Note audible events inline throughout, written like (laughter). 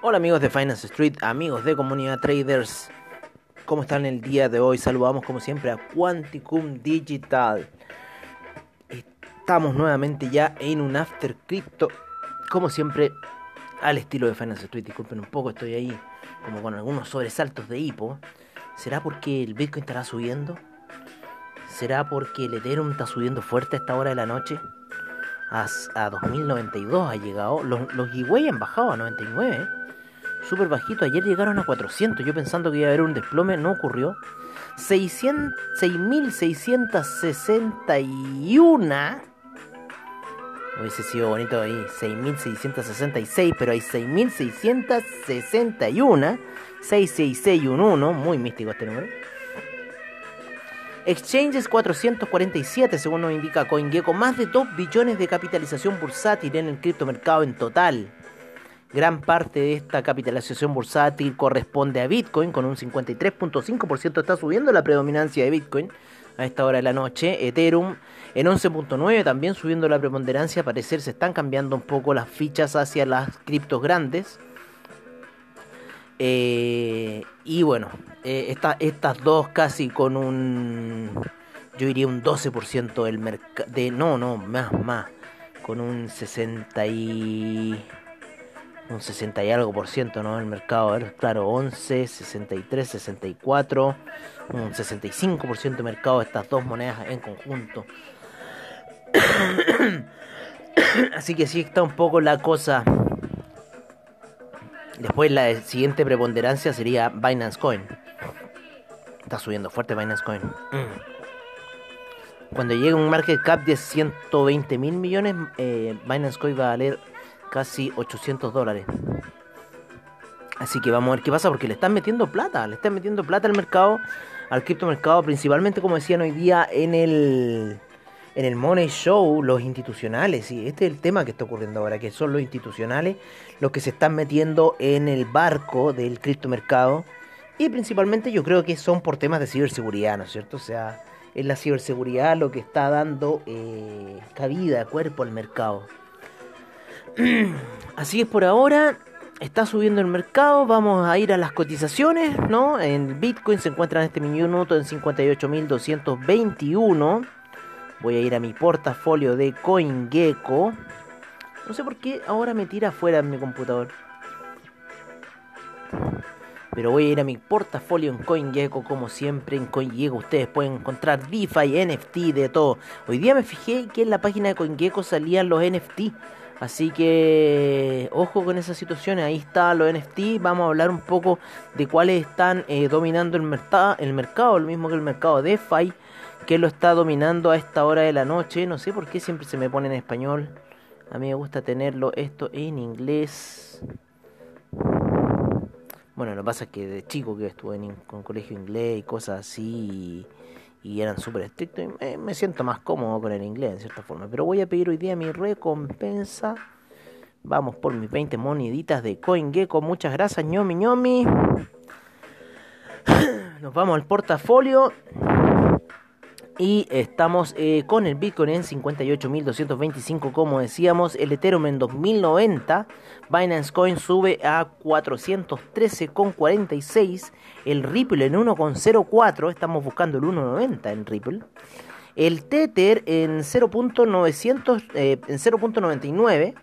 Hola amigos de Finance Street, amigos de Comunidad Traders, ¿cómo están el día de hoy? Saludamos como siempre a Quanticum Digital. Estamos nuevamente ya en un After Crypto, como siempre al estilo de Finance Street. Disculpen un poco, estoy ahí como con algunos sobresaltos de hipo. ¿Será porque el Bitcoin estará subiendo? ¿Será porque el Ethereum está subiendo fuerte a esta hora de la noche? A, 2092 ha llegado. Los, los han bajado a 99 súper bajito. Ayer llegaron a 400. Yo pensando que iba a haber un desplome, no ocurrió. 6.661. Hubiese sido bonito ahí. 6.666, pero hay 6.661. 66611. Muy místico este número. Exchanges 447, según nos indica CoinGecko, más de 2 billones de capitalización bursátil en el criptomercado en total. Gran parte de esta capitalización bursátil corresponde a Bitcoin, con un 53.5% está subiendo la predominancia de Bitcoin a esta hora de la noche. Ethereum en 11.9 también subiendo la preponderancia. parecer se están cambiando un poco las fichas hacia las criptos grandes. Eh, y bueno, eh, estas dos casi con un, yo diría un 12% del mercado, de, no, no, más, más, con un 60 y un 60 y algo por ciento, ¿no? El mercado, claro, 11, 63, 64, un 65 por ciento de mercado de estas dos monedas en conjunto. (coughs) Así que sí está un poco la cosa. Después la siguiente preponderancia sería Binance Coin. Está subiendo fuerte Binance Coin. Cuando llegue un market cap de 120 mil millones, eh, Binance Coin va a valer casi 800 dólares. Así que vamos a ver qué pasa porque le están metiendo plata, le están metiendo plata al mercado, al criptomercado, principalmente como decían hoy día en el en el Money Show, los institucionales, y este es el tema que está ocurriendo ahora, que son los institucionales los que se están metiendo en el barco del criptomercado y principalmente yo creo que son por temas de ciberseguridad, ¿no es cierto? O sea, es la ciberseguridad lo que está dando eh, cabida, cuerpo al mercado. (clears throat) Así es por ahora. Está subiendo el mercado. Vamos a ir a las cotizaciones, ¿no? En Bitcoin se encuentra en este minuto en 58.221. Voy a ir a mi portafolio de CoinGecko. No sé por qué ahora me tira afuera en mi computador. Pero voy a ir a mi portafolio en CoinGecko como siempre. En CoinGecko ustedes pueden encontrar DeFi, NFT, de todo. Hoy día me fijé que en la página de CoinGecko salían los NFT. Así que ojo con esas situaciones, ahí está los NFT, vamos a hablar un poco de cuáles están eh, dominando el, el mercado, lo mismo que el mercado DeFi, que lo está dominando a esta hora de la noche, no sé por qué siempre se me pone en español, a mí me gusta tenerlo esto en inglés. Bueno, lo que pasa es que de chico que estuve en un colegio inglés y cosas así eran súper estrictos. Y me, siento más cómodo con el inglés en cierta forma. Pero voy a pedir hoy día mi recompensa. Vamos por mis 20 moneditas de CoinGecko. Muchas gracias, ñomi ñomi. Nos vamos al portafolio. Y estamos eh, con el Bitcoin en 58.225, como decíamos. El Ethereum en 2090. Binance Coin sube a 413,46. El Ripple en 1,04. Estamos buscando el 1,90 en Ripple. El Tether en 0.900 eh, en 0.99.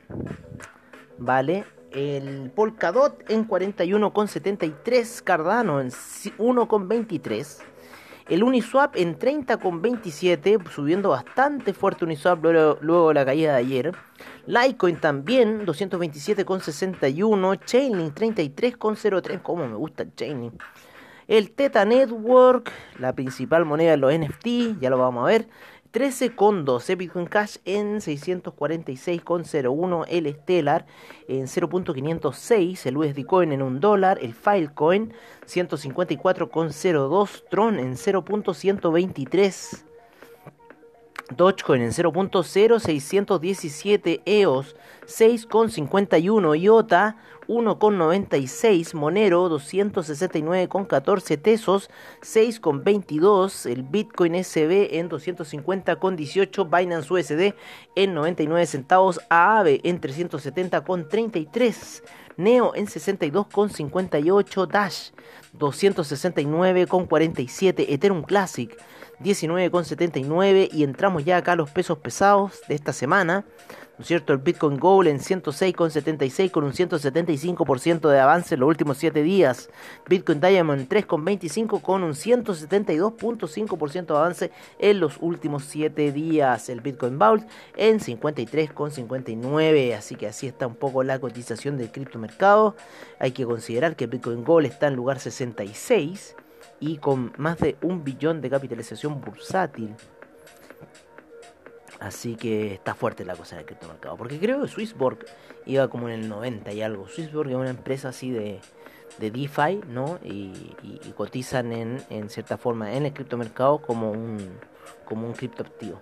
Vale. El Polkadot en 41,73. Cardano en 1,23. El Uniswap en 30,27, subiendo bastante fuerte Uniswap luego, de la caída de ayer. Litecoin también, 227,61. Chainlink, 33,03. Como me gusta el Chainlink. El Teta Network, la principal moneda de los NFT, ya lo vamos a ver. 13,12 Bitcoin Cash en 646,01 el Stellar en 0.506 el USD Coin en 1 dólar el Filecoin 154,02 Tron en 0.123 Dogecoin en 0.0617 EOS 6.51 IOTA 1,96, Monero 269,14 Tesos 6,22, el Bitcoin SB en 250,18, Binance USD en 99 centavos, AAVE en 370,33, Neo en 62,58, Dash 269,47, Ethereum Classic 19,79 y entramos ya acá a los pesos pesados de esta semana. ¿no es cierto? El Bitcoin Gold en 106,76 con un 175% de avance en los últimos 7 días. Bitcoin Diamond 3,25 con un 172.5% de avance en los últimos 7 días. El Bitcoin Vault en 53,59. Así que así está un poco la cotización del criptomercado. Hay que considerar que Bitcoin Gold está en lugar 66 y con más de un billón de capitalización bursátil. Así que está fuerte la cosa en el criptomercado. Porque creo que Swissborg iba como en el 90 y algo. Swissborg es una empresa así de, de DeFi, ¿no? Y, cotizan en, en, cierta forma en el criptomercado como un, como un criptoactivo.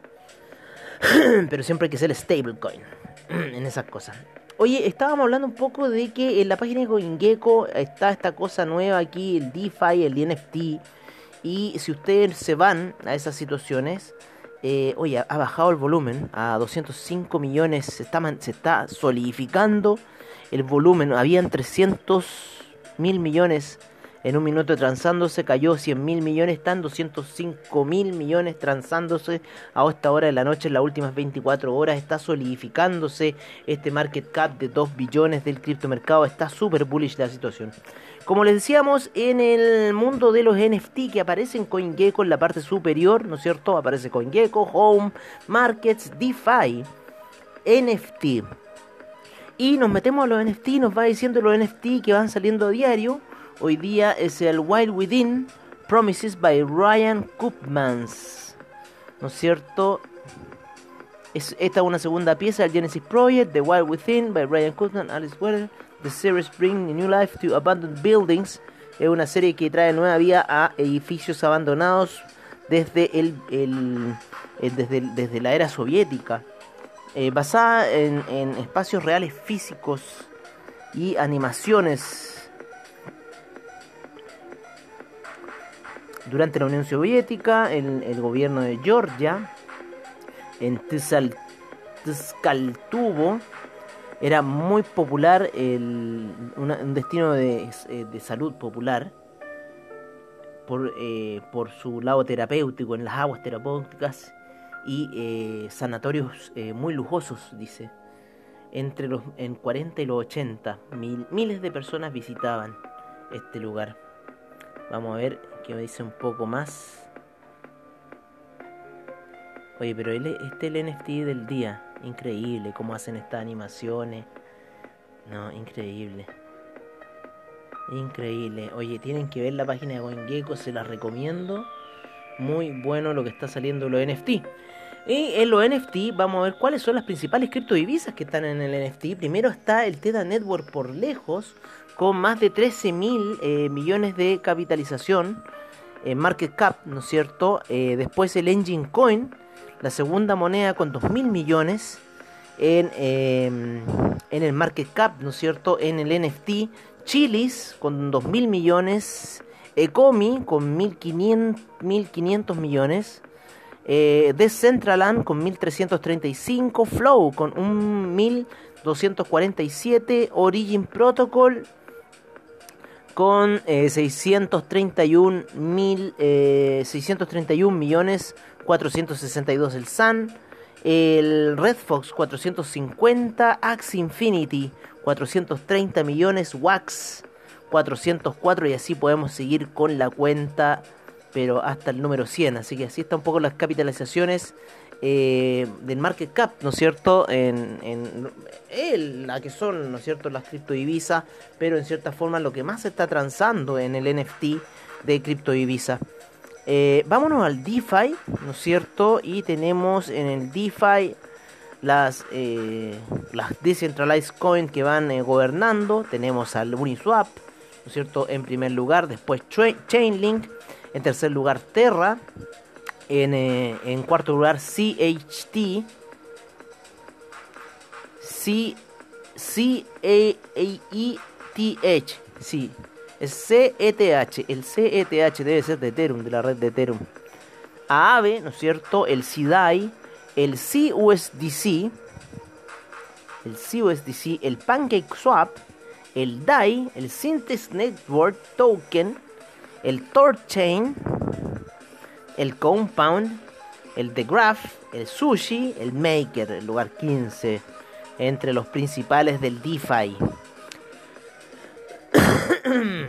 (clears throat) Pero siempre hay que ser stablecoin (clears throat) en esas cosas. Oye, estábamos hablando un poco de que en la página de CoinGecko está esta cosa nueva aquí, el DeFi, el NFT. Y si ustedes se van a esas situaciones, eh, oye, ha bajado el volumen a 205 millones, se está, se está solidificando el volumen, habían 300 mil millones en un minuto transándose, cayó 100 mil millones, están 205 mil millones transándose a esta hora de la noche, en las últimas 24 horas, está solidificándose este market cap de 2 billones del criptomercado, está súper bullish la situación. Como les decíamos, en el mundo de los NFT que aparecen CoinGecko en la parte superior, ¿no es cierto? Aparece CoinGecko, Home, Markets, DeFi, NFT. Y nos metemos a los NFT, nos va diciendo los NFT que van saliendo a diario. Hoy día es el Wild Within Promises by Ryan Koopmans. ¿No es cierto? Es, esta es una segunda pieza del Genesis Project, The Wild Within by Ryan Koopman, Alice Weller. The series Bring New Life to Abandoned Buildings. Es una serie que trae nueva vida a edificios abandonados desde, el, eh, desde, desde la era soviética. Eh, basada en, en espacios reales físicos y animaciones Durante la Unión Soviética, el, el gobierno de Georgia, en Tzkaltubo, era muy popular, el, un destino de, eh, de, salud popular, por, eh, por su lado terapéutico en las aguas terapéuticas y eh, sanatorios eh, muy lujosos, dice. Entre los en 40 y los 80, mil, miles de personas visitaban este lugar. Vamos a ver que me dice un poco más. Oye, pero este es el NFT del día. Increíble cómo hacen estas animaciones. No, increíble. Increíble. Oye, tienen que ver la página de CoinGecko, se la recomiendo. Muy bueno lo que está saliendo los NFT. Y en los NFT vamos a ver cuáles son las principales criptodivisas que están en el NFT. Primero está el Tether Network por lejos, con más de 13 mil eh, millones de capitalización market cap, ¿no es cierto? Eh, después el Engine Coin, la segunda moneda con 2 mil millones en, em, en el market cap, ¿no es cierto? En el NFT, Chilis con 2 mil millones, Ecomi con 1.500 millones. Eh, Decentraland con 1335, Flow con 1247, Origin Protocol con 631 eh, mil, 631 eh, millones 462 el Sun, el Red Fox 450, Axe Infinity 430 millones, Wax 404 y así podemos seguir con la cuenta pero hasta el número 100, así que así están un poco las capitalizaciones eh, del market cap, ¿no es cierto? En, en, la que son, ¿no es cierto?, las criptodivisas, pero en cierta forma lo que más se está transando en el NFT de criptodivisas. Eh, vámonos al DeFi, ¿no es cierto? Y tenemos en el DeFi las, eh, las decentralized coins que van eh, gobernando. Tenemos al Uniswap, ¿no es cierto? En primer lugar, después Chainlink, en tercer lugar Terra, En, eh, en cuarto lugar, CHT. C, C A E T H. Sí, es CETH. El CETH debe ser de Ethereum, de la red de Ethereum. AAVE, ¿no es cierto? El CDAI, el CUSDC, el CUSDC, el PancakeSwap, el DAI, el Synthes Network Token, el TorChain, el Compound, el The Graph, el Sushi, el Maker, el lugar 15, entre los principales del DeFi. (coughs)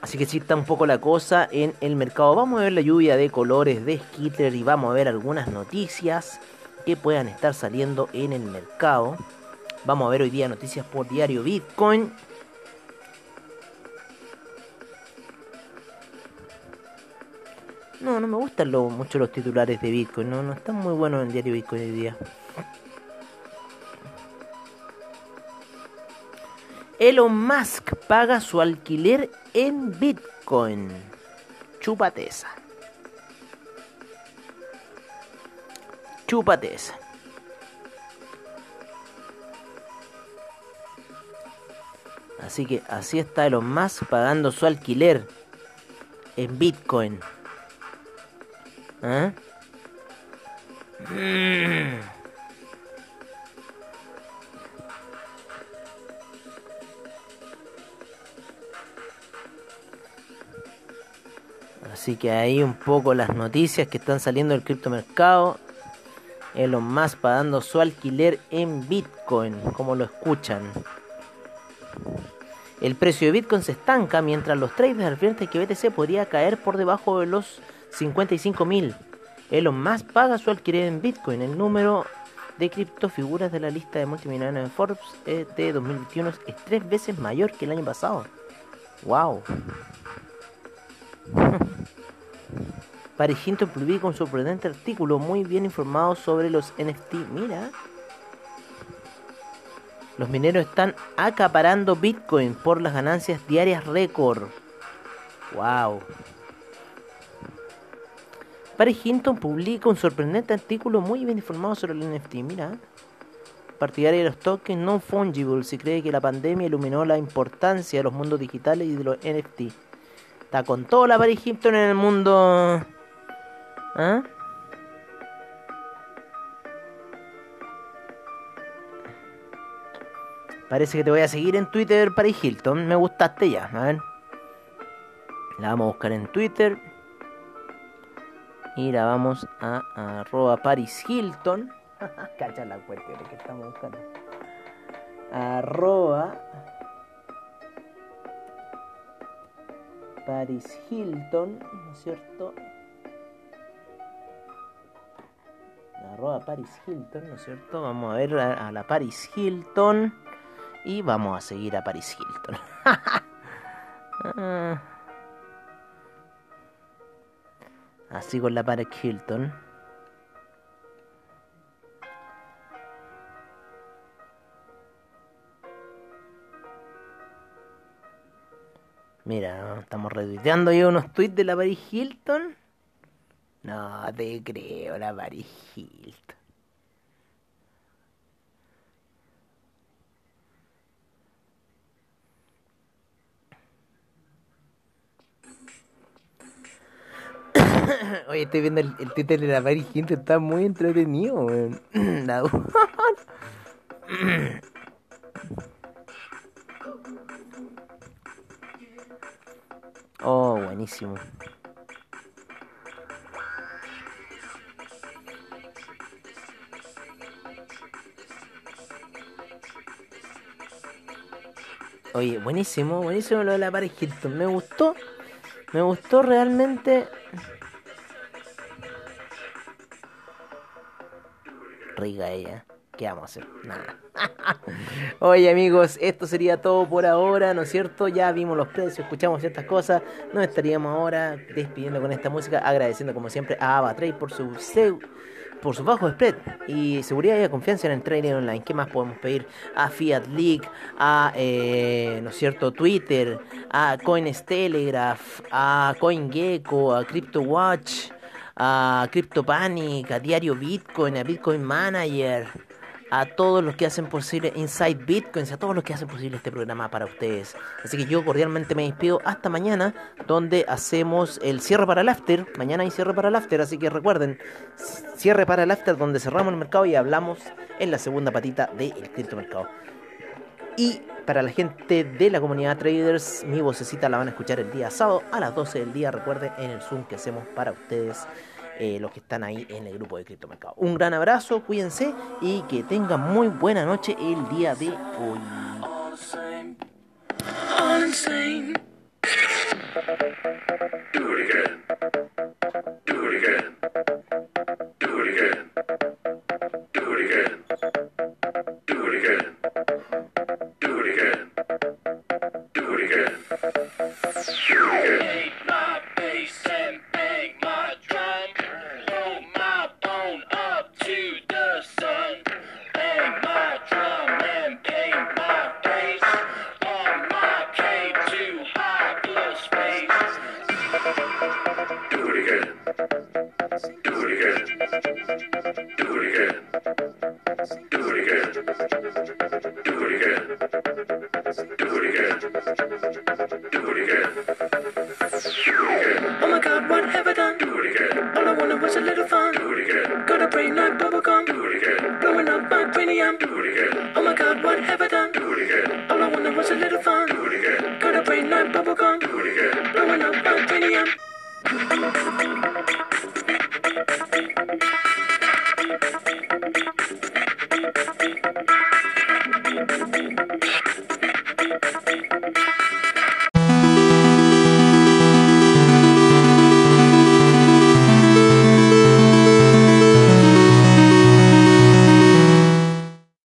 Así que sí está un poco la cosa en el mercado. Vamos a ver la lluvia de colores de Skitter y vamos a ver algunas noticias que puedan estar saliendo en el mercado. Vamos a ver hoy día noticias por diario Bitcoin. No, no me gustan mucho los titulares de Bitcoin. No, no están muy buenos en diario Bitcoin hoy día. Elon Musk paga su alquiler en Bitcoin. Chúpate esa. Chúpate esa. Así que así está Elon Musk pagando su alquiler en Bitcoin. ¿Eh? Así que ahí un poco las noticias que están saliendo del criptomercado. Elon Musk pagando su alquiler en Bitcoin, como lo escuchan. El precio de Bitcoin se estanca mientras los traders advierten que BTC podría caer por debajo de los 55.000. Elon Musk paga su alquiler en Bitcoin. El número de criptofiguras de la lista de multimillonarios de Forbes de 2021 es tres veces mayor que el año pasado. ¡Wow! (laughs) Paris Hilton publica un sorprendente artículo muy bien informado sobre los NFT. Mira. Los mineros están acaparando Bitcoin por las ganancias diarias récord. Wow. Paris Hinton publica un sorprendente artículo muy bien informado sobre el NFT. Mira. Partidaria de los tokens non fungible. Se cree que la pandemia iluminó la importancia de los mundos digitales y de los NFT. Está con toda la Paris Hilton en el mundo ¿Ah? Parece que te voy a seguir en Twitter, Paris Hilton. Me gustaste ya. A ver. La vamos a buscar en Twitter. Y vamos a, arroba Paris Hilton. (laughs) Cacha la cuestión que estamos buscando. Arroba Paris Hilton, ¿no es cierto? arroba Paris Hilton, ¿no es cierto? Vamos a ver a, la Paris Hilton y vamos a seguir a Paris Hilton. (laughs) Ah. Así con la Paris Hilton. Mira, estamos retuiteando yo unos tweets de la Paris Hilton. No te creo, la Paris (laughs) Oye, estoy viendo el, el de la Paris Hilton, está muy entretenido, (clears throat) (clears throat) oh, buenísimo. Oye, buenísimo, buenísimo lo de la Paris Hilton. Me gustó. Me gustó realmente. Rica ella. ¿Qué vamos a hacer? Nada. (laughs) Oye amigos, esto sería todo por ahora, ¿no es cierto? Ya vimos los precios, escuchamos ciertas cosas. Nos estaríamos ahora despidiendo con esta música, agradeciendo como siempre a Avatrade por su por su bajo spread y seguridad y confianza en el trading online. ¿Qué más podemos pedir? A Fiat League, a eh, ¿no es cierto? Twitter, a Coins Telegraph, a CoinGecko, a CryptoWatch, a CryptoPanic, a Diario Bitcoin, a Bitcoin Manager, a todos los que hacen posible Inside Bitcoins, a todos los que hacen posible este programa para ustedes. Así que yo cordialmente me despido hasta mañana, donde hacemos el cierre para el after. Mañana hay cierre para el after, así que recuerden, cierre para el after, donde cerramos el mercado y hablamos en la segunda patita del criptomercado. Y para la gente de la comunidad traders, mi vocecita la van a escuchar el día sábado a las 12 del día. Recuerden en el Zoom que hacemos para ustedes eh, los que están ahí en el grupo de criptomercado. Un gran abrazo, cuídense y que tengan muy buena noche el día de hoy. Shake my bass and never gone. Do it again. Blowing up my cranium. Do it again. Oh my god, what have I done? Do it again. All I wanted was a little fun. Do it again. Got a brain like bubblegum. Do it again. Blowing up my cranium.